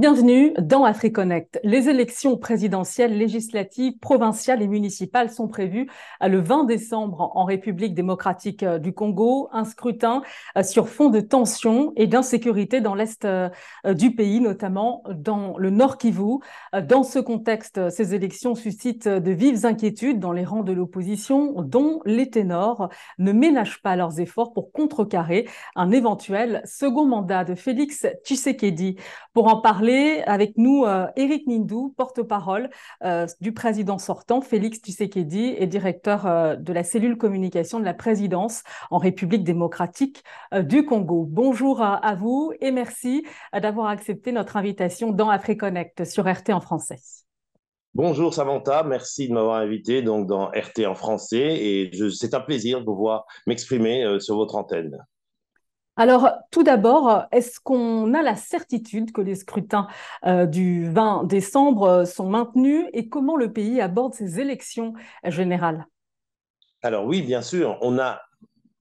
Bienvenue dans AfriConnect. Les élections présidentielles, législatives, provinciales et municipales sont prévues le 20 décembre en République démocratique euh, du Congo. Un scrutin euh, sur fond de tensions et d'insécurité dans l'est euh, du pays, notamment dans le Nord Kivu. Dans ce contexte, ces élections suscitent de vives inquiétudes dans les rangs de l'opposition, dont les ténors ne ménagent pas leurs efforts pour contrecarrer un éventuel second mandat de Félix Tshisekedi. Pour en parler, avec nous Eric euh, Nindou, porte-parole euh, du président sortant, Félix Tshisekedi, et directeur euh, de la cellule communication de la présidence en République démocratique du Congo. Bonjour à, vous et merci d'avoir accepté notre invitation dans AfriConnect sur RT en français. Bonjour Samantha, merci de m'avoir invité donc dans RT en français et c'est un plaisir de pouvoir m'exprimer sur votre antenne. Alors, tout d'abord, est-ce qu'on a la certitude que les scrutins euh, du 20 décembre euh, sont maintenus et comment le pays aborde ces élections générales? Alors oui, bien sûr, on a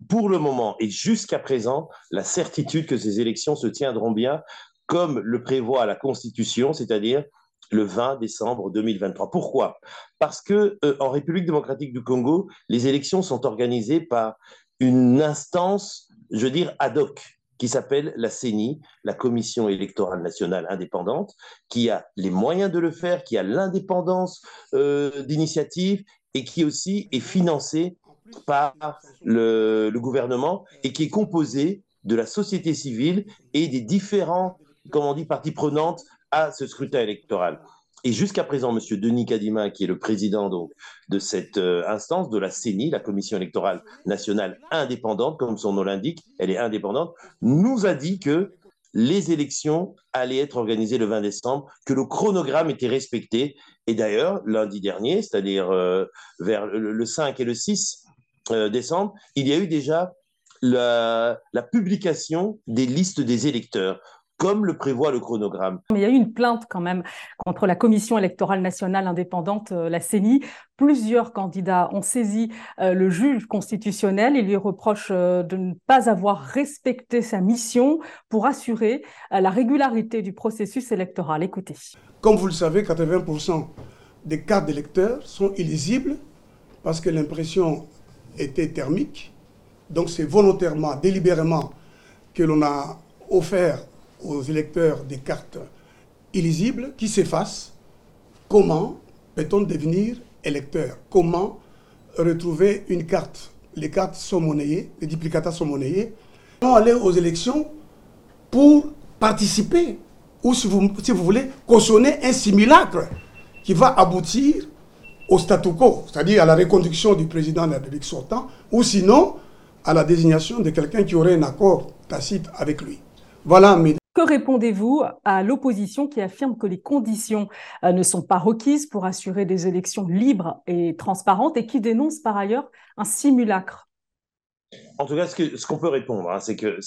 pour le moment et jusqu'à présent la certitude que ces élections se tiendront bien comme le prévoit la Constitution, c'est-à-dire le 20 décembre 2023. Pourquoi? Parce que euh, en République démocratique du Congo, les élections sont organisées par une instance je veux dire, ad hoc, qui s'appelle la CENI, la Commission électorale nationale indépendante, qui a les moyens de le faire, qui a l'indépendance euh, d'initiative et qui aussi est financée par le, gouvernement et qui est composée de la société civile et des différents, comme on dit, parties prenantes à ce scrutin électoral. Et jusqu'à présent, M. Denis Kadima, qui est le président de cette euh, instance, de la CENI, la Commission électorale nationale indépendante, comme son nom l'indique, elle est indépendante, nous a dit que les élections allaient être organisées le 20 décembre, que le chronogramme était respecté. Et d'ailleurs, lundi dernier, c'est-à-dire euh, vers le, 5 et le 6 euh, décembre, il y a eu déjà la publication des listes des électeurs comme le prévoit le chronogramme. Il y a eu une plainte quand même contre la Commission électorale nationale indépendante, euh, la CENI. Plusieurs candidats ont saisi euh, le juge constitutionnel et lui reprochent euh, de ne pas avoir respecté sa mission pour assurer la régularité du processus électoral. Écoutez. Comme vous le savez, 80% des cartes d'électeurs sont illisibles parce que l'impression était thermique. Donc c'est volontairement, délibérément que l'on a offert aux électeurs des cartes illisibles qui s'effacent. Comment peut-on devenir électeur? Comment retrouver une carte? Les cartes sont monnayées, les duplicata sont monnayés. Comment aller aux élections pour participer ou si vous, si vous voulez cautionner un simulacre qui va aboutir au statu quo, c'est-à-dire à la reconduction du président de la République sortant, ou sinon à la désignation de quelqu'un qui aurait un accord tacite avec lui. Voilà mes que répondez-vous à l'opposition qui affirme que les conditions euh, ne sont pas requises pour assurer des élections libres et transparentes et qui dénonce par ailleurs un simulacre? En tout cas, ce qu'on peut répondre, hein, c'est que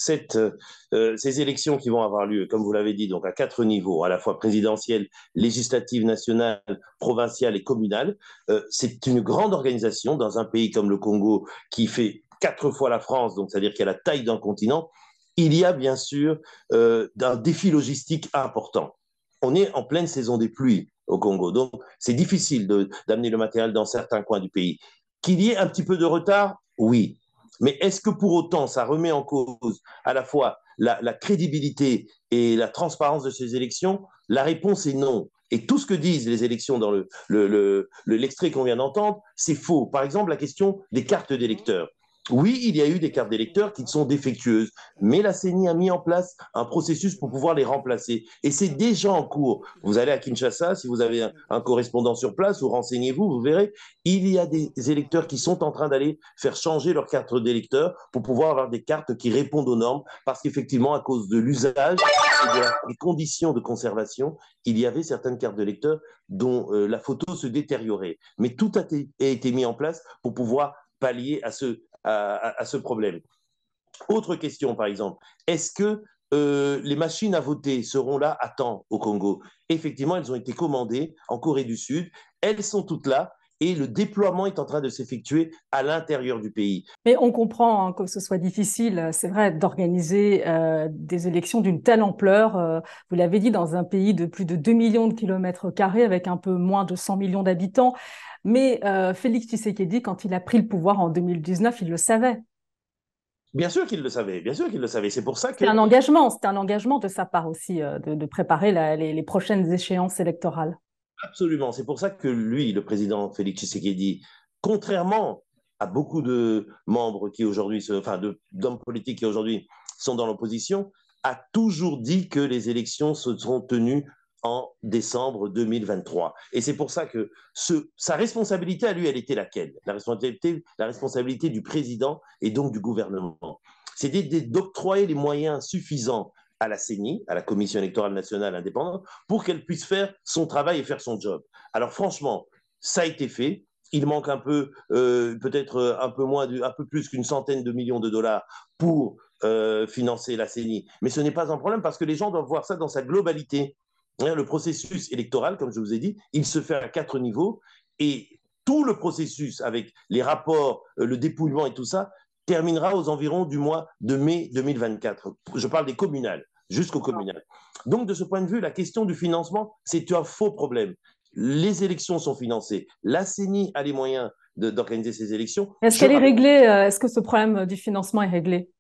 euh, ces élections qui vont avoir lieu, comme vous l'avez dit, donc à quatre niveaux, à la fois présidentielle, législative, nationale, provinciale et communale, euh, c'est une grande organisation dans un pays comme le Congo qui fait quatre fois la France, donc c'est-à-dire qu'il a la taille d'un continent, il y a bien sûr euh, un défi logistique important. On est en pleine saison des pluies au Congo, donc c'est difficile d'amener le matériel dans certains coins du pays. Qu'il y ait un petit peu de retard, oui. Mais est-ce que pour autant ça remet en cause à la fois la, crédibilité et la transparence de ces élections? La réponse est non. Et tout ce que disent les élections dans l'extrait le, qu'on vient d'entendre, c'est faux. Par exemple, la question des cartes d'électeurs. Oui, il y a eu des cartes d'électeurs qui sont défectueuses, mais la CENI a mis en place un processus pour pouvoir les remplacer. Et c'est déjà en cours. Vous allez à Kinshasa, si vous avez un, correspondant sur place, ou renseignez-vous, vous verrez, il y a des électeurs qui sont en train d'aller faire changer leur carte d'électeur pour pouvoir avoir des cartes qui répondent aux normes, parce qu'effectivement, à cause de l'usage et des conditions de conservation, il y avait certaines cartes d'électeurs dont euh, la photo se détériorait. Mais tout a été mis en place pour pouvoir pallier à ce, à, ce problème. Autre question, par exemple, est-ce que euh, les machines à voter seront là à temps au Congo? Effectivement, elles ont été commandées en Corée du Sud, elles sont toutes là, et le déploiement est en train de s'effectuer à l'intérieur du pays. Mais on comprend hein, que ce soit difficile, c'est vrai, d'organiser euh, des élections d'une telle ampleur. Euh, vous l'avez dit, dans un pays de plus de 2 millions de kilomètres carrés, avec un peu moins de 100 millions d'habitants. Mais euh, Félix Tshisekedi, quand il a pris le pouvoir en 2019, il le savait. Bien sûr qu'il le savait, bien sûr qu'il le savait. C'est pour ça que. C'est un engagement, c'est un engagement de sa part aussi de, préparer les prochaines échéances électorales. Absolument. C'est pour ça que lui, le président Félix Tshisekedi, contrairement à beaucoup de membres qui aujourd'hui, enfin d'hommes politiques qui aujourd'hui sont dans l'opposition, a toujours dit que les élections se seront tenues en décembre 2023. Et c'est pour ça que sa responsabilité à lui, elle était laquelle? La responsabilité, la responsabilité du président et donc du gouvernement. C'était d'octroyer les moyens suffisants à la CENI, à la Commission électorale nationale indépendante, pour qu'elle puisse faire son travail et faire son job. Alors franchement, ça a été fait. Il manque un peu, euh, peut-être euh, un peu moins, un peu plus qu'une centaine de millions de dollars pour euh, financer la CENI. Mais ce n'est pas un problème parce que les gens doivent voir ça dans sa globalité. Hein, le processus électoral, comme je vous ai dit, il se fait à quatre niveaux et tout le processus avec les rapports, le dépouillement et tout ça terminera aux environs du mois de mai 2024. Je parle des communales jusqu'au communal. Donc, de ce point de vue, la question du financement, c'est un faux problème. Les élections sont financées. La CENI a les moyens d'organiser ces élections. Est-ce qu'elle est réglée euh, Est-ce que ce problème du financement est réglé?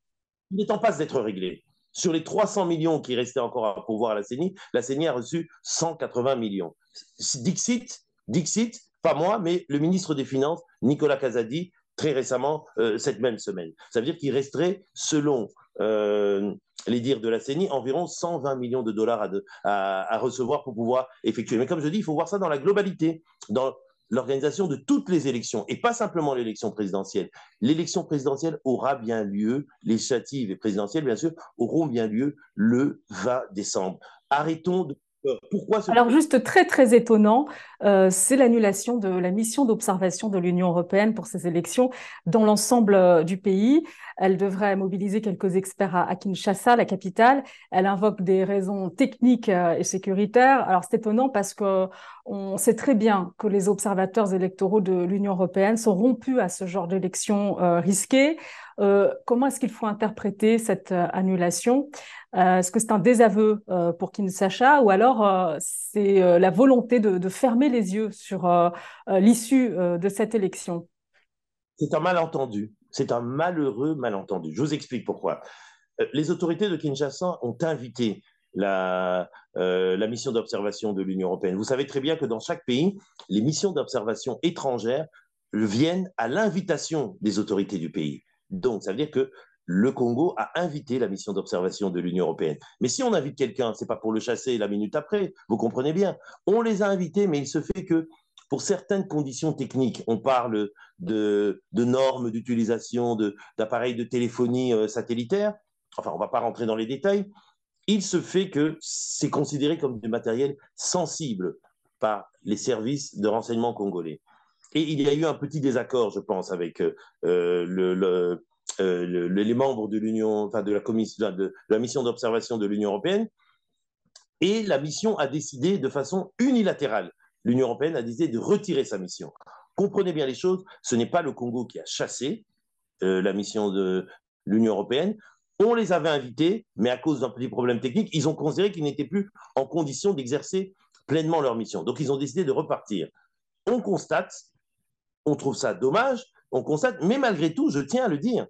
Il est en passe d'être réglé. Sur les 300 millions qui restaient encore à pouvoir à la CENI, la CENI a reçu 180 millions. Dixit, Dixit, pas moi, mais le ministre des Finances, Nicolas Casadi, très récemment, euh, cette même semaine. Ça veut dire qu'il resterait, selon euh, les dires de la CENI, environ 120 millions de dollars à, recevoir pour pouvoir effectuer. Mais comme je dis, il faut voir ça dans la globalité, dans l'organisation de toutes les élections, et pas simplement l'élection présidentielle. L'élection présidentielle aura bien lieu, législative et présidentielle, bien sûr, auront bien lieu le 20 décembre. Arrêtons de pourquoi Alors juste très très étonnant, euh, c'est l'annulation de la mission d'observation de l'Union européenne pour ces élections dans l'ensemble euh, du pays. Elle devrait mobiliser quelques experts à, Kinshasa, la capitale. Elle invoque des raisons techniques euh, et sécuritaires. Alors c'est étonnant parce que on sait très bien que les observateurs électoraux de l'Union européenne sont rompus à ce genre d'élections risquées. comment est-ce qu'il faut interpréter cette annulation? Euh, est-ce que c'est un désaveu euh, pour Kinshasa ou alors euh, c'est la volonté de, fermer les yeux sur l'issue de cette élection? C'est un malentendu. C'est un malheureux malentendu. Je vous explique pourquoi. Les autorités de Kinshasa ont invité la, la mission d'observation de l'Union européenne. Vous savez très bien que dans chaque pays, les missions d'observation étrangères viennent à l'invitation des autorités du pays. Donc, ça veut dire que le Congo a invité la mission d'observation de l'Union européenne. Mais si on invite quelqu'un, c'est pas pour le chasser la minute après, vous comprenez bien. On les a invités, mais il se fait que pour certaines conditions techniques, on parle de, normes d'utilisation d'appareils de, téléphonie euh, satellitaire, enfin on ne va pas rentrer dans les détails, il se fait que c'est considéré comme du matériel sensible par les services de renseignement congolais. Et il y a eu un petit désaccord, je pense, avec euh, euh, les membres de l'Union, enfin de la commission, de, la mission d'observation de l'Union européenne, et la mission a décidé de façon unilatérale, l'Union européenne a décidé de retirer sa mission. Comprenez bien les choses, ce n'est pas le Congo qui a chassé euh, la mission de l'Union européenne. On les avait invités, mais à cause d'un petit problème technique, ils ont considéré qu'ils n'étaient plus en condition d'exercer pleinement leur mission. Donc ils ont décidé de repartir. On constate, on trouve ça dommage, on constate, mais malgré tout, je tiens à le dire,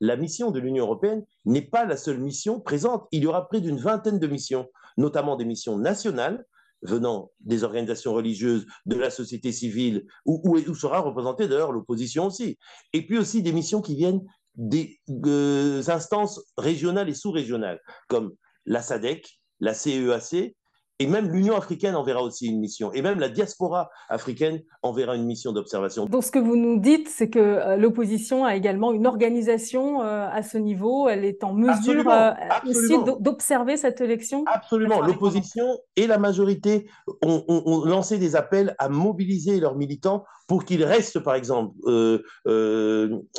la mission de l'Union européenne n'est pas la seule mission présente. Il y aura près d'une vingtaine de missions, notamment des missions nationales venant des organisations religieuses, de la société civile, où, où, sera représentée d'ailleurs l'opposition aussi. Et puis aussi des missions qui viennent des euh, instances régionales et sous-régionales, comme la SADEC, la CEAC, et même l'Union africaine enverra aussi une mission. Et même la diaspora africaine enverra une mission d'observation. Donc ce que vous nous dites, c'est que euh, l'opposition a également une organisation euh, à ce niveau. Elle est en mesure euh, aussi d'observer cette élection? Absolument. L'opposition et la majorité ont, ont, lancé des appels à mobiliser leurs militants pour qu'ils restent, par exemple,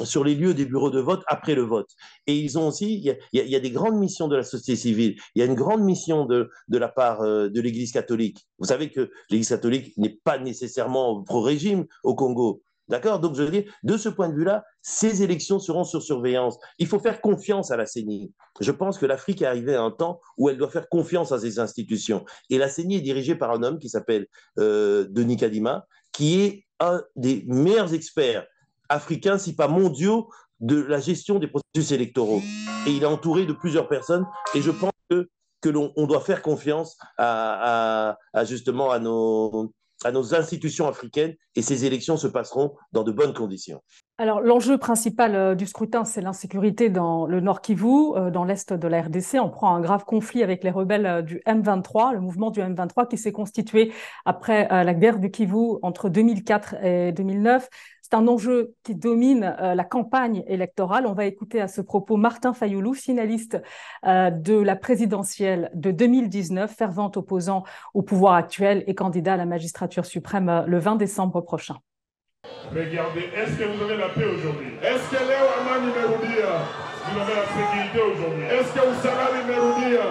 sur les lieux des bureaux de vote après le vote. Et ils ont aussi, il y, a, des grandes missions de la société civile. Il y a une grande mission de, de la part de l'Église catholique. Vous savez que l'Église catholique n'est pas nécessairement pro-régime au Congo. D'accord? Donc, je veux dire, de ce point de vue-là, ces élections seront sur surveillance. Il faut faire confiance à la CENI. Je pense que l'Afrique est arrivée à un temps où elle doit faire confiance à ses institutions. Et la CENI est dirigée par un homme qui s'appelle euh, Denis Kadima, qui est un des meilleurs experts africains, si pas mondiaux, de la gestion des processus électoraux. Et il est entouré de plusieurs personnes. Et je pense que, que l'on doit faire confiance à, justement à nos, à nos institutions africaines et ces élections se passeront dans de bonnes conditions. Alors, l'enjeu principal euh, du scrutin, c'est l'insécurité dans le Nord Kivu, euh, dans l'est de la RDC. On prend un grave conflit avec les rebelles euh, du M23, le mouvement du M23 qui s'est constitué après la guerre du Kivu entre 2004 et 2009. C'est un enjeu qui domine la campagne électorale. On va écouter à ce propos Martin Fayoulou, finaliste de la présidentielle de 2019, fervent opposant au pouvoir actuel et candidat à la magistrature suprême le 20 décembre prochain. Regardez, est-ce que vous avez la paix aujourd'hui? Est-ce que Léo Amani Meroudia, vous avez la sécurité aujourd'hui? Est-ce que savez Meroudia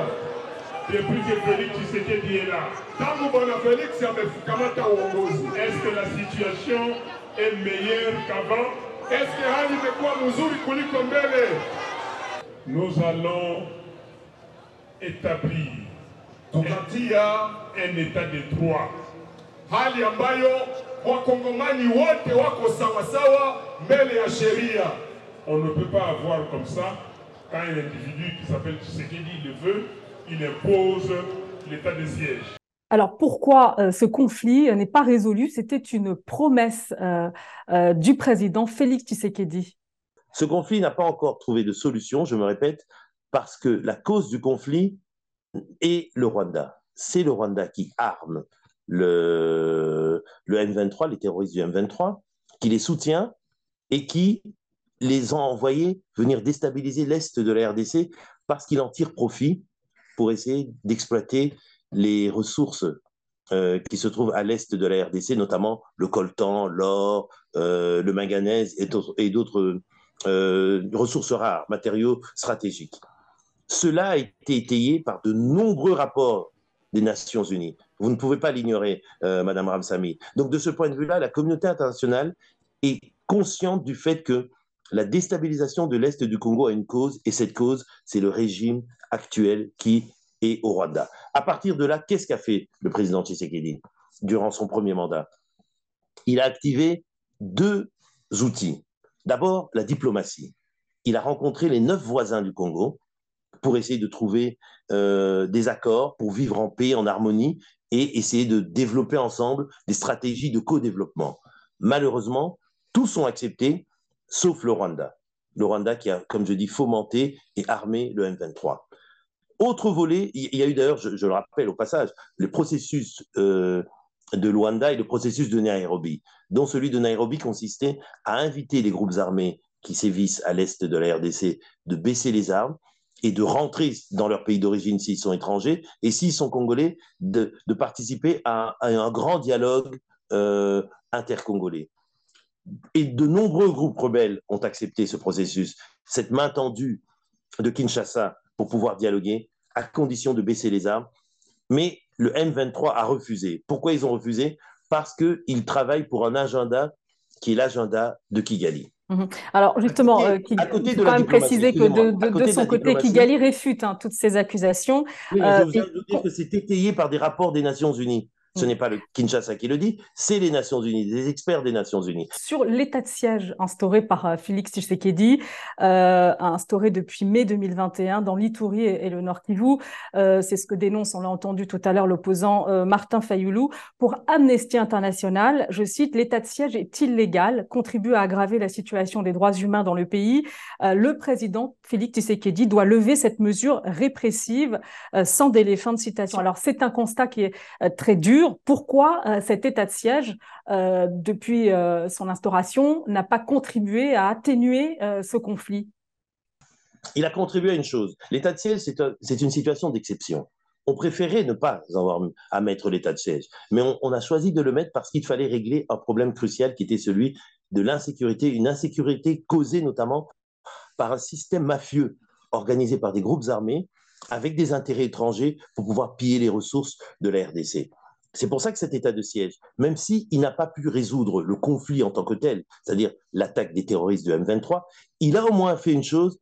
depuis que Félix Tshisekedi est là Tangu Bona Félix est-ce que la situation est meilleure qu'avant Est-ce que hali imekuwa mzuri kuliko mbele? Nous allons établir tukatia un état de droit, hali ambayo wakongomani wote wako sawasawa mbele ya sheria. On ne peut pas avoir comme ça, quand un individu qui s'appelle Tshisekedi le veut, il impose l'état de siège. Alors pourquoi euh, ce conflit n'est pas résolu? C'était une promesse euh, euh, du président Félix Tshisekedi. Ce conflit n'a pas encore trouvé de solution, je me répète, parce que la cause du conflit est le Rwanda. C'est le Rwanda qui arme le, le M23, les terroristes du M23, qui les soutient et qui les ont envoyés venir déstabiliser l'Est de la RDC parce qu'il en tire profit pour essayer d'exploiter les ressources euh, qui se trouvent à l'Est de la RDC, notamment le coltan, l'or, euh, le manganèse et d'autres euh, ressources rares, matériaux stratégiques. Cela a été étayé par de nombreux rapports des Nations Unies. Vous ne pouvez pas l'ignorer, Madame Ramsamy. Donc, de ce point de vue-là, la communauté internationale est consciente du fait que la déstabilisation de l'Est du Congo a une cause, et cette cause, c'est le régime actuel qui est au Rwanda. À partir de là, qu'est-ce qu'a fait le président Tshisekedi durant son premier mandat? Il a activé deux outils. D'abord, la diplomatie. Il a rencontré les neuf voisins du Congo pour essayer de trouver euh, des accords, pour vivre en paix, en harmonie, et essayer de développer ensemble des stratégies de co-développement. Malheureusement, tous sont acceptés, sauf le Rwanda. Le Rwanda qui a, comme je dis, fomenté et armé le M23. Autre volet, il y a eu d'ailleurs, je, le rappelle au passage, le processus euh, de Luanda et le processus de Nairobi, dont celui de Nairobi consistait à inviter les groupes armés qui sévissent à l'est de la RDC de baisser les armes et de rentrer dans leur pays d'origine s'ils sont étrangers, et s'ils sont congolais, de, participer à, un grand dialogue euh, intercongolais. Et de nombreux groupes rebelles ont accepté ce processus, cette main tendue de Kinshasa pour pouvoir dialoguer, à condition de baisser les armes. Mais le M23 a refusé. Pourquoi ils ont refusé? Parce qu'ils travaillent pour un agenda qui est l'agenda de Kigali. Mhm. Alors justement, il faut quand même préciser que de, son côté, Kigali réfute hein, toutes ces accusations. Oui, je euh, vous dire que c'est étayé par des rapports des Nations Unies. Ce n'est pas le Kinshasa qui le dit, c'est les Nations Unies, des experts des Nations Unies. Sur l'état de siège instauré par euh, Félix Tshisekedi, euh, instauré depuis mai 2021 dans l'Itourie et, le Nord Kivu, euh, c'est ce que dénonce, on l'a entendu tout à l'heure, l'opposant euh, Martin Fayoulou. Pour Amnesty International, je cite, l'état de siège est illégal, contribue à aggraver la situation des droits humains dans le pays. le président Félix Tshisekedi doit lever cette mesure répressive sans délai. Fin de citation. Alors c'est un constat qui est très dur pourquoi euh, cet état de siège, euh, depuis euh, son instauration, n'a pas contribué à atténuer ce conflit Il a contribué à une chose. L'état de siège, c'est une situation d'exception. On préférait ne pas avoir à mettre l'état de siège, mais on, a choisi de le mettre parce qu'il fallait régler un problème crucial qui était celui de l'insécurité, une insécurité causée notamment par un système mafieux organisé par des groupes armés avec des intérêts étrangers pour pouvoir piller les ressources de la RDC. C'est pour ça que cet état de siège, même s'il n'a pas pu résoudre le conflit en tant que tel, c'est-à-dire l'attaque des terroristes de M23, il a au moins fait une chose,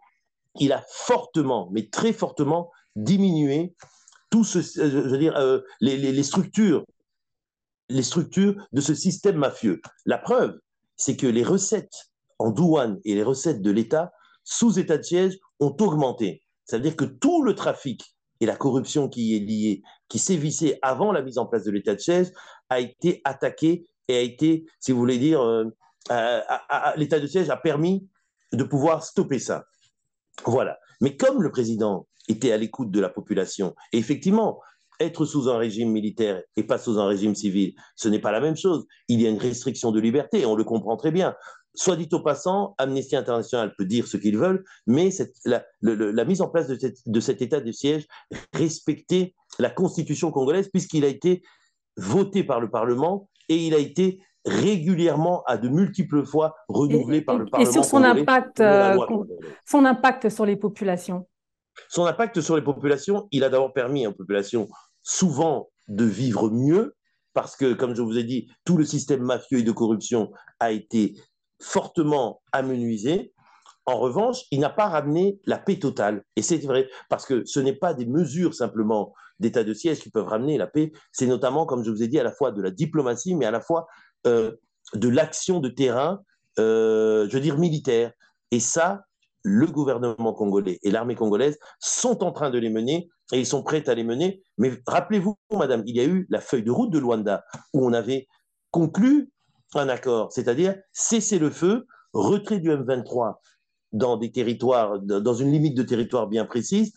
il a fortement, mais très fortement, diminué tout ce, je veux dire, euh, les, structures, les structures de ce système mafieux. La preuve, c'est que les recettes en douane et les recettes de l'État sous état de siège ont augmenté. C'est-à-dire que tout le trafic et la corruption qui est liée, qui sévissait avant la mise en place de l'état de siège, a été attaqué et a été, si vous voulez dire, euh, l'état de siège a permis de pouvoir stopper ça. Voilà. Mais comme le président était à l'écoute de la population, et effectivement, être sous un régime militaire et pas sous un régime civil, ce n'est pas la même chose. Il y a une restriction de liberté, on le comprend très bien. Soit dit au passant, Amnesty International peut dire ce qu'ils veulent, mais la, mise en place de, cet état de siège respectait la constitution congolaise puisqu'il a été voté par le Parlement et il a été régulièrement, à de multiples fois, renouvelé par le Parlement. Et sur son impact, euh, son impact sur les populations Son impact sur les populations, il a d'abord permis aux populations souvent de vivre mieux, parce que, comme je vous ai dit, tout le système mafieux et de corruption a été fortement amenuisé. En revanche, il n'a pas ramené la paix totale. Et c'est vrai, parce que ce n'est pas des mesures simplement d'état de siège qui peuvent ramener la paix, c'est notamment, comme je vous ai dit, à la fois de la diplomatie, mais à la fois euh, de l'action de terrain, euh, je veux dire militaire. Et ça, le gouvernement congolais et l'armée congolaise sont en train de les mener et ils sont prêts à les mener. Mais rappelez-vous, madame, il y a eu la feuille de route de Luanda où on avait conclu un accord, c'est-à-dire cesser le feu, retrait du M23 dans des territoires, dans une limite de territoire bien précise,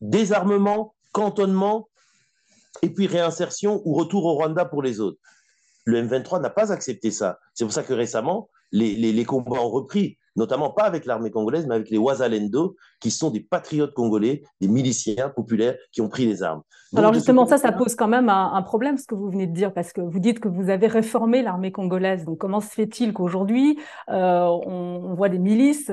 désarmement, cantonnement, et puis réinsertion ou retour au Rwanda pour les autres. Le M23 n'a pas accepté ça. C'est pour ça que récemment, les, les combats ont repris notamment pas avec l'armée congolaise, mais avec les Wazalendo, qui sont des patriotes congolais, des miliciens populaires qui ont pris les armes. Alors justement, ça, ça pose quand même un, problème, ce que vous venez de dire, parce que vous dites que vous avez réformé l'armée congolaise. Donc comment se fait-il qu'aujourd'hui, euh, on, voit des milices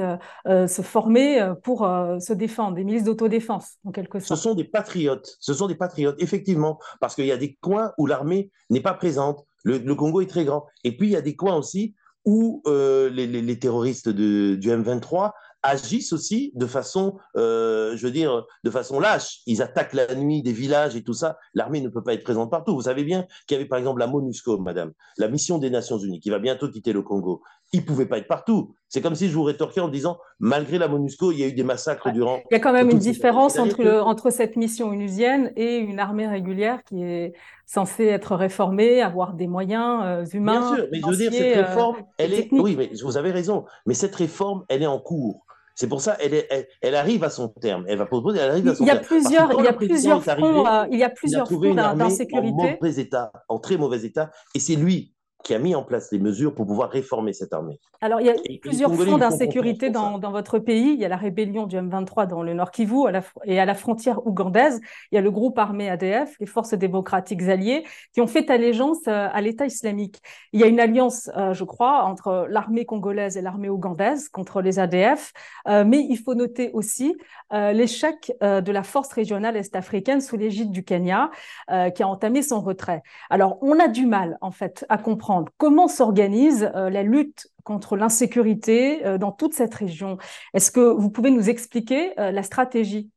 euh, se former euh, pour se défendre, des milices d'autodéfense, en quelque sorte? Ce sont des patriotes, ce sont des patriotes, effectivement, parce qu'il y a des coins où l'armée n'est pas présente. le Congo est très grand. Et puis, il y a des coins aussi où euh, les, terroristes du M23 agissent aussi de façon, euh, je veux dire, de façon lâche. Ils attaquent la nuit des villages et tout ça. L'armée ne peut pas être présente partout. Vous savez bien qu'il y avait par exemple la MONUSCO, madame, la mission des Nations Unies, qui va bientôt quitter le Congo. Ils ne pouvaient pas être partout. C'est comme si je vous rétorquais en disant, malgré la MONUSCO, il y a eu des massacres durant... Il y a quand même une différence entre, entre cette mission onusienne et une armée régulière qui est censée être réformée, avoir des moyens euh, humains. Bien sûr, mais je veux dire, cette réforme, elle est... Oui, mais vous avez raison. Mais cette réforme, elle est en cours. C'est pour ça qu'elle elle, arrive à son terme. Elle va proposer, elle arrive à son il y a Plusieurs, il y a plusieurs fronts, euh, il y a plusieurs fronts d'insécurité. En état, en très mauvais état, et c'est lui qui a mis en place les mesures pour pouvoir réformer cette armée. Alors, il y a plusieurs fronts d'insécurité dans, votre pays. Il y a la rébellion du M23 dans le Nord Kivu et à la frontière ougandaise. Il y a le groupe armé ADF, les forces démocratiques alliées, qui ont fait allégeance euh, à l'État islamique. Il y a une alliance, euh, je crois, entre l'armée congolaise et l'armée ougandaise contre les ADF. Euh, mais il faut noter aussi l'échec de la force régionale est-africaine sous l'égide du Kenya, qui a entamé son retrait. Alors, on a du mal, en fait, à comprendre comment s'organise euh, la lutte contre l'insécurité euh, dans toute cette région. Est-ce que vous pouvez nous expliquer euh, la stratégie?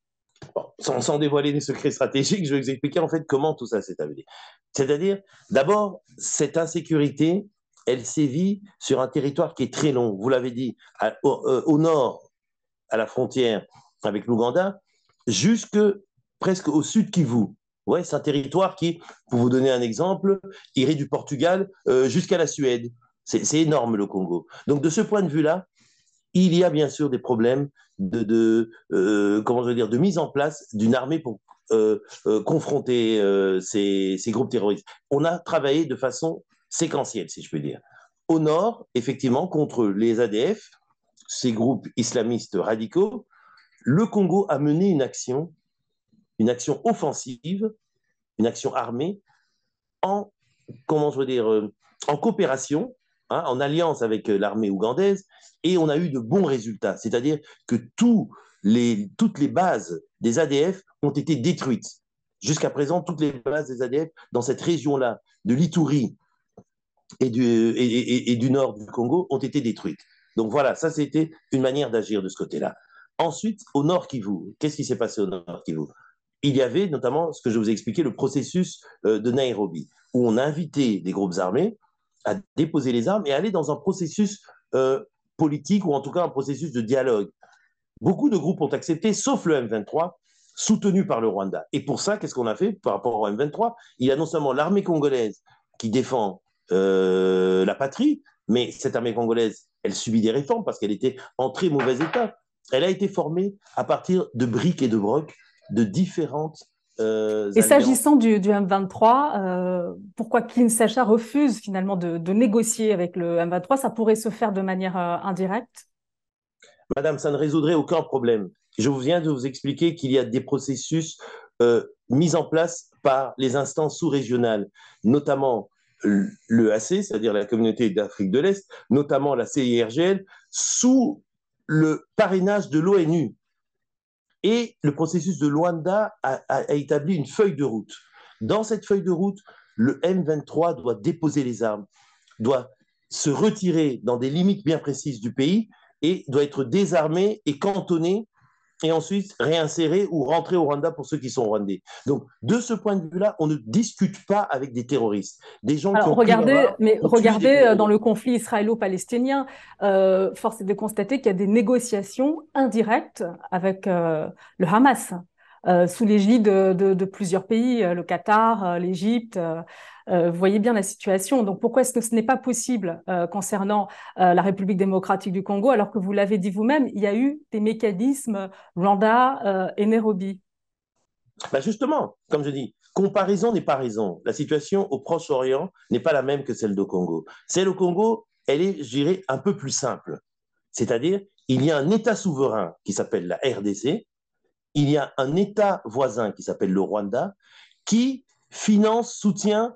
Sans, dévoiler les secrets stratégiques, je vais vous expliquer en fait comment tout ça s'est établi. C'est-à-dire, d'abord, cette insécurité, elle sévit sur un territoire qui est très long. Vous l'avez dit, au, nord, à la frontière avec l'Ouganda, jusque presque au sud Kivu. Ouais, c'est un territoire qui, pour vous donner un exemple, irait du Portugal euh, jusqu'à la Suède. C'est énorme le Congo. Donc de ce point de vue-là, il y a bien sûr des problèmes de, euh, comment dire, de mise en place d'une armée pour euh, confronter ces, ces, groupes terroristes. On a travaillé de façon séquentielle, si je peux dire. Au nord, effectivement, contre les ADF, ces groupes islamistes radicaux, le Congo a mené une action une action offensive, une action armée, en, comment je veux dire, euh, en coopération, hein, en alliance avec euh, l'armée ougandaise, et on a eu de bons résultats. C'est-à-dire que toutes les bases des ADF ont été détruites. Jusqu'à présent, toutes les bases des ADF dans cette région-là, de l'Itourie et du, et, du nord du Congo, ont été détruites. Donc voilà, ça c'était une manière d'agir de ce côté-là. Ensuite, au nord Kivu, qu'est-ce qui s'est passé au nord Kivu? Il y avait notamment ce que je vous ai expliqué, le processus euh, de Nairobi, où on a invité des groupes armés à déposer les armes et aller dans un processus euh, politique ou en tout cas un processus de dialogue. Beaucoup de groupes ont accepté, sauf le M23, soutenu par le Rwanda. Et pour ça, qu'est-ce qu'on a fait par rapport au M23 Il y a non seulement l'armée congolaise qui défend euh, la patrie, mais cette armée congolaise, elle subit des réformes parce qu'elle était en très mauvais état. Elle a été formée à partir de briques et de brocs de différentes euh, et s'agissant du, M23, euh, pourquoi Kinshasa refuse finalement de, négocier avec le M23 Ça pourrait se faire de manière euh, indirecte? Madame, ça ne résoudrait aucun problème. Je viens de vous expliquer qu'il y a des processus mis en place par les instances sous-régionales, notamment l'EAC, c'est-à-dire la communauté d'Afrique de l'Est, notamment la CIRGL, sous le parrainage de l'ONU. Et le processus de Luanda a, établi une feuille de route. Dans cette feuille de route, le M23 doit déposer les armes, doit se retirer dans des limites bien précises du pays et doit être désarmé et cantonné et ensuite réinsérer ou rentrer au Rwanda pour ceux qui sont rwandais. Donc, de ce point de vue-là, on ne discute pas avec des terroristes. Des gens qui ont regardez, mais regardez euh, dans le conflit israélo-palestinien, euh, force est de constater qu'il y a des négociations indirectes avec euh, le Hamas. Euh, sous l'égide de, plusieurs pays, le Qatar, l'Égypte, euh, vous voyez bien la situation. Donc pourquoi est-ce que ce n'est pas possible euh, concernant euh, la République démocratique du Congo, alors que vous l'avez dit vous-même, il y a eu des mécanismes Rwanda et Nairobi? Bah Justement, comme je dis, comparaison n'est pas raison. La situation au Proche-Orient n'est pas la même que celle du Congo. Celle au Congo, elle est, je dirais, un peu plus simple. C'est-à-dire, il y a un État souverain qui s'appelle la RDC, il y a un État voisin qui s'appelle le Rwanda, qui finance, soutient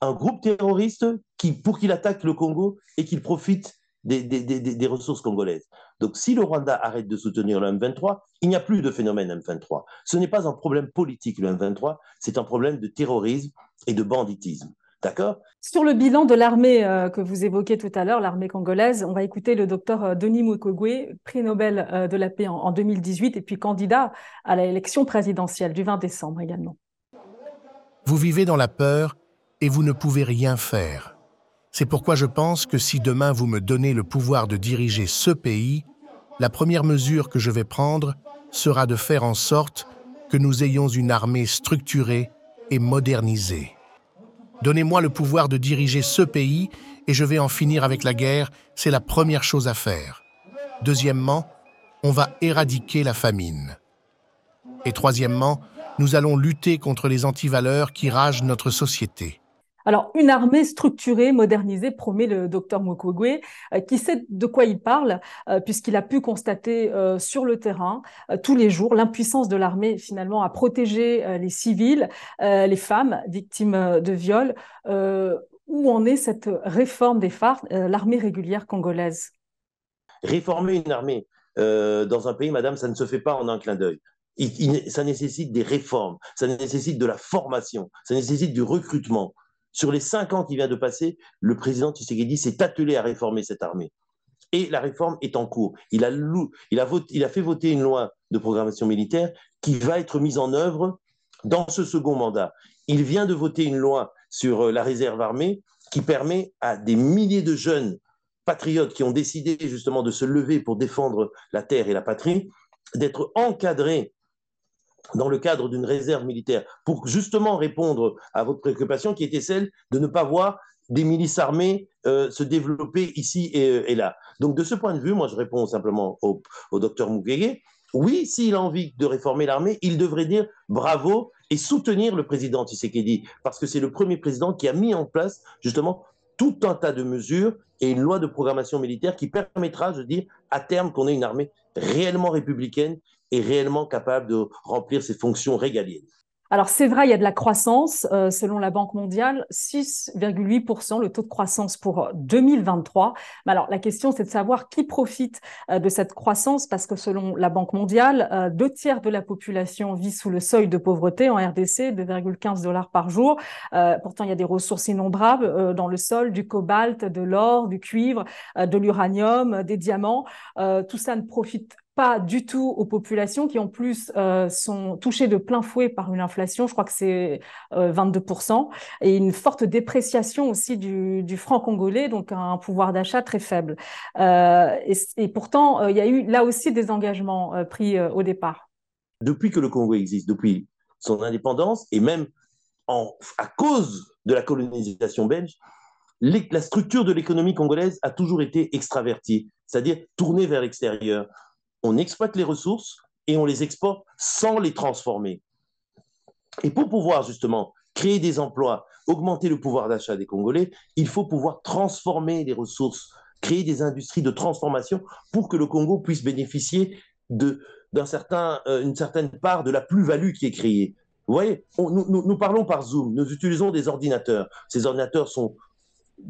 un groupe terroriste qui, pour qu'il attaque le Congo et qu'il profite des, des, des, des, ressources congolaises. Donc, si le Rwanda arrête de soutenir le M23, il n'y a plus de phénomène M23. Ce n'est pas un problème politique, le M23, c'est un problème de terrorisme et de banditisme. D'accord Sur le bilan de l'armée euh, que vous évoquez tout à l'heure, l'armée congolaise, on va écouter le docteur euh, Denis Mukwege, prix Nobel euh, de la paix en, en 2018 et puis candidat à l'élection présidentielle du 20 décembre également. Vous vivez dans la peur et vous ne pouvez rien faire. C'est pourquoi je pense que si demain vous me donnez le pouvoir de diriger ce pays, la première mesure que je vais prendre sera de faire en sorte que nous ayons une armée structurée et modernisée. Donnez-moi le pouvoir de diriger ce pays et je vais en finir avec la guerre, c'est la première chose à faire. Deuxièmement, on va éradiquer la famine. Et troisièmement, nous allons lutter contre les antivaleurs qui ragent notre société. Alors, une armée structurée, modernisée, promet le docteur Mukwege, euh, qui sait de quoi il parle, euh, puisqu'il a pu constater euh, sur le terrain tous les jours l'impuissance de l'armée finalement à protéger les civils, les femmes victimes de viols. où en est cette réforme des phares, l'armée régulière congolaise? Réformer une armée dans un pays, madame, ça ne se fait pas en un clin d'œil. ça nécessite des réformes, ça nécessite de la formation, ça nécessite du recrutement. Sur les cinq ans qui vient de passer, le président Tshisekedi s'est attelé à réformer cette armée. Et la réforme est en cours. Il a, il, a il a fait voter une loi de programmation militaire qui va être mise en œuvre dans ce second mandat. Il vient de voter une loi sur euh, la réserve armée qui permet à des milliers de jeunes patriotes qui ont décidé justement de se lever pour défendre la terre et la patrie, d'être encadrés dans le cadre d'une réserve militaire pour justement répondre à votre préoccupation qui était celle de ne pas voir des milices armées euh, se développer ici euh, et, là. Donc de ce point de vue, moi je réponds simplement au, docteur Mukwege. Oui, s'il a envie de réformer l'armée, il devrait dire bravo et soutenir le président Tshisekedi, parce que c'est le premier président qui a mis en place justement tout un tas de mesures et une loi de programmation militaire qui permettra, je dis, à terme qu'on ait une armée réellement républicaine est réellement capable de remplir ses fonctions régaliennes. alors c'est vrai, il y a de la croissance. Euh, selon la Banque mondiale, 6,8% le taux de croissance pour 2023. Mais alors la question, c'est de savoir qui profite euh, de cette croissance, parce que selon la Banque mondiale, euh, deux tiers de la population vit sous le seuil de pauvreté en RDC, 2,15 dollars par jour. pourtant, il y a des ressources innombrables dans le sol, du cobalt, de l'or, du cuivre, de l'uranium, des diamants. tout ça ne profite pas du tout aux populations qui en plus euh, sont touchées de plein fouet par une inflation, je crois que c'est 22%, euh, et une forte dépréciation aussi du, franc congolais, donc un pouvoir d'achat très faible. Euh, et, pourtant, il y a eu là aussi des engagements pris au départ. Depuis que le Congo existe, depuis son indépendance, et même à cause de la colonisation belge, la structure de l'économie congolaise a toujours été extravertie, c'est-à-dire tournée vers l'extérieur on exploite les ressources et on les exporte sans les transformer. Et pour pouvoir justement créer des emplois, augmenter le pouvoir d'achat des Congolais, il faut pouvoir transformer les ressources, créer des industries de transformation pour que le Congo puisse bénéficier d'une certain, euh, certaine part de la plus-value qui est créée. Vous voyez, nous, parlons par Zoom, nous utilisons des ordinateurs. Ces ordinateurs sont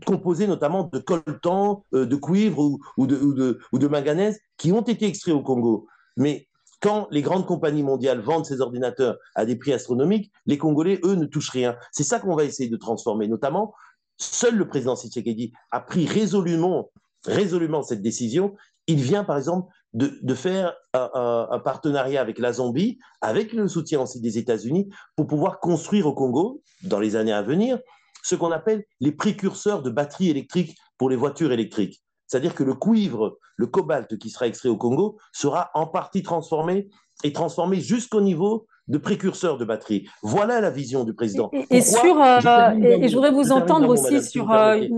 composés notamment de coltan, euh, de cuivre ou, de, manganèse qui ont été extraits au Congo. Mais quand les grandes compagnies mondiales vendent ces ordinateurs à des prix astronomiques, les Congolais, eux, ne touchent rien. C'est ça qu'on va essayer de transformer. Notamment, seul le président Tshisekedi a pris résolument, résolument cette décision. Il vient, par exemple, de, faire un, un, partenariat avec la Zambie, avec le soutien aussi des États-Unis, pour pouvoir construire au Congo, dans les années à venir, ce qu'on appelle les précurseurs de batteries électriques pour les voitures électriques. C'est-à-dire que le cuivre, le cobalt qui sera extrait au Congo sera en partie transformé et transformé jusqu'au niveau de précurseurs de batteries. Voilà la vision du président. Et, sur, euh, et, je voudrais vous entendre aussi sur, euh,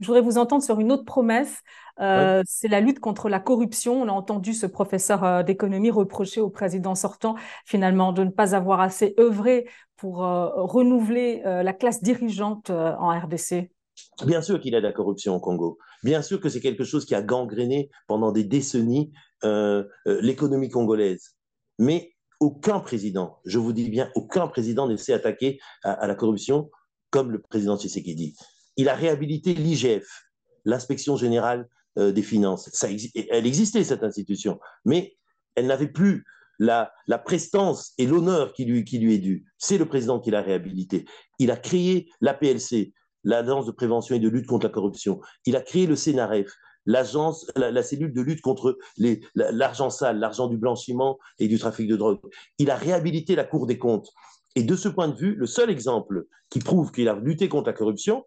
je voudrais vous entendre sur une autre promesse. Euh, c'est la lutte contre la corruption. On a entendu ce professeur d'économie reprocher au président sortant finalement de ne pas avoir assez œuvré pour euh, renouveler euh, la classe dirigeante euh, en RDC Bien sûr qu'il y a de la corruption au Congo. Bien sûr que c'est quelque chose qui a gangréné pendant des décennies l'économie congolaise. Mais aucun président, je vous dis bien, aucun président ne s'est attaqué à, la corruption comme le président Tshisekedi. Il a réhabilité l'IGF, l'inspection générale des finances. Elle existait, cette institution, mais elle n'avait plus la, prestance et l'honneur qui lui, est dû. C'est le président qui l'a réhabilité. Il a créé l'APLC, l'Agence de prévention et de lutte contre la corruption. Il a créé le CNRF, l'agence, la, cellule de lutte contre l'argent sale, l'argent du blanchiment et du trafic de drogue. Il a réhabilité la Cour des comptes. Et de ce point de vue, le seul exemple qui prouve qu'il a lutté contre la corruption,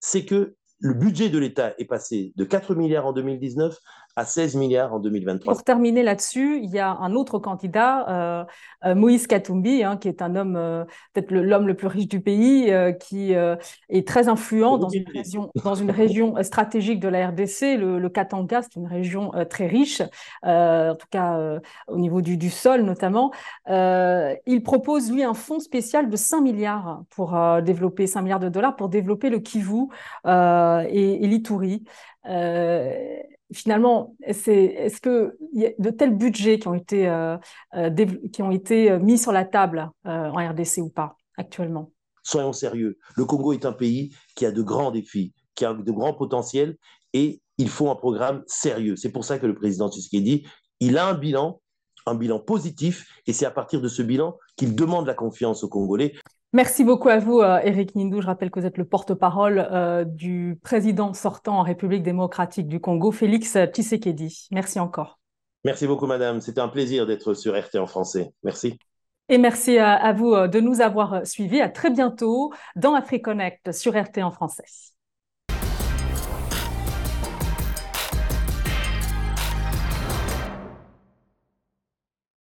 c'est que le budget de l'État est passé de 4 milliards en 2019 à 16 milliards en 2023. Pour terminer là-dessus, il y a un autre candidat, euh, euh, Moïse Katumbi, hein, qui est un homme, euh, peut-être l'homme le plus riche du pays, qui est très influent dans une, région, dans une région stratégique de la RDC. Le, Katanga, c'est une région très riche, en tout cas au niveau du, du sol notamment. il propose, lui, un fonds spécial de 5 milliards pour développer, 5 milliards de dollars pour développer le Kivu et, et l'Ituri finalement, est-ce que y a de tels budgets qui ont été, euh, euh, qui ont été euh, mis sur la table en RDC ou pas actuellement? Soyons sérieux. Le Congo est un pays qui a de grands défis, qui a de grands potentiels et il faut un programme sérieux. C'est pour ça que le président Tshisekedi, il a un bilan, un bilan positif et c'est à partir de ce bilan qu'il demande la confiance aux Congolais. Merci beaucoup à vous, Eric euh, Nindou. Je rappelle que vous êtes le porte-parole euh, du président sortant en République démocratique du Congo, Félix Tshisekedi. Merci encore. Merci beaucoup, madame. C'était un plaisir d'être sur RT en français. Merci. Et merci à, vous euh, de nous avoir suivis. À très bientôt dans AfriConnect sur RT en français.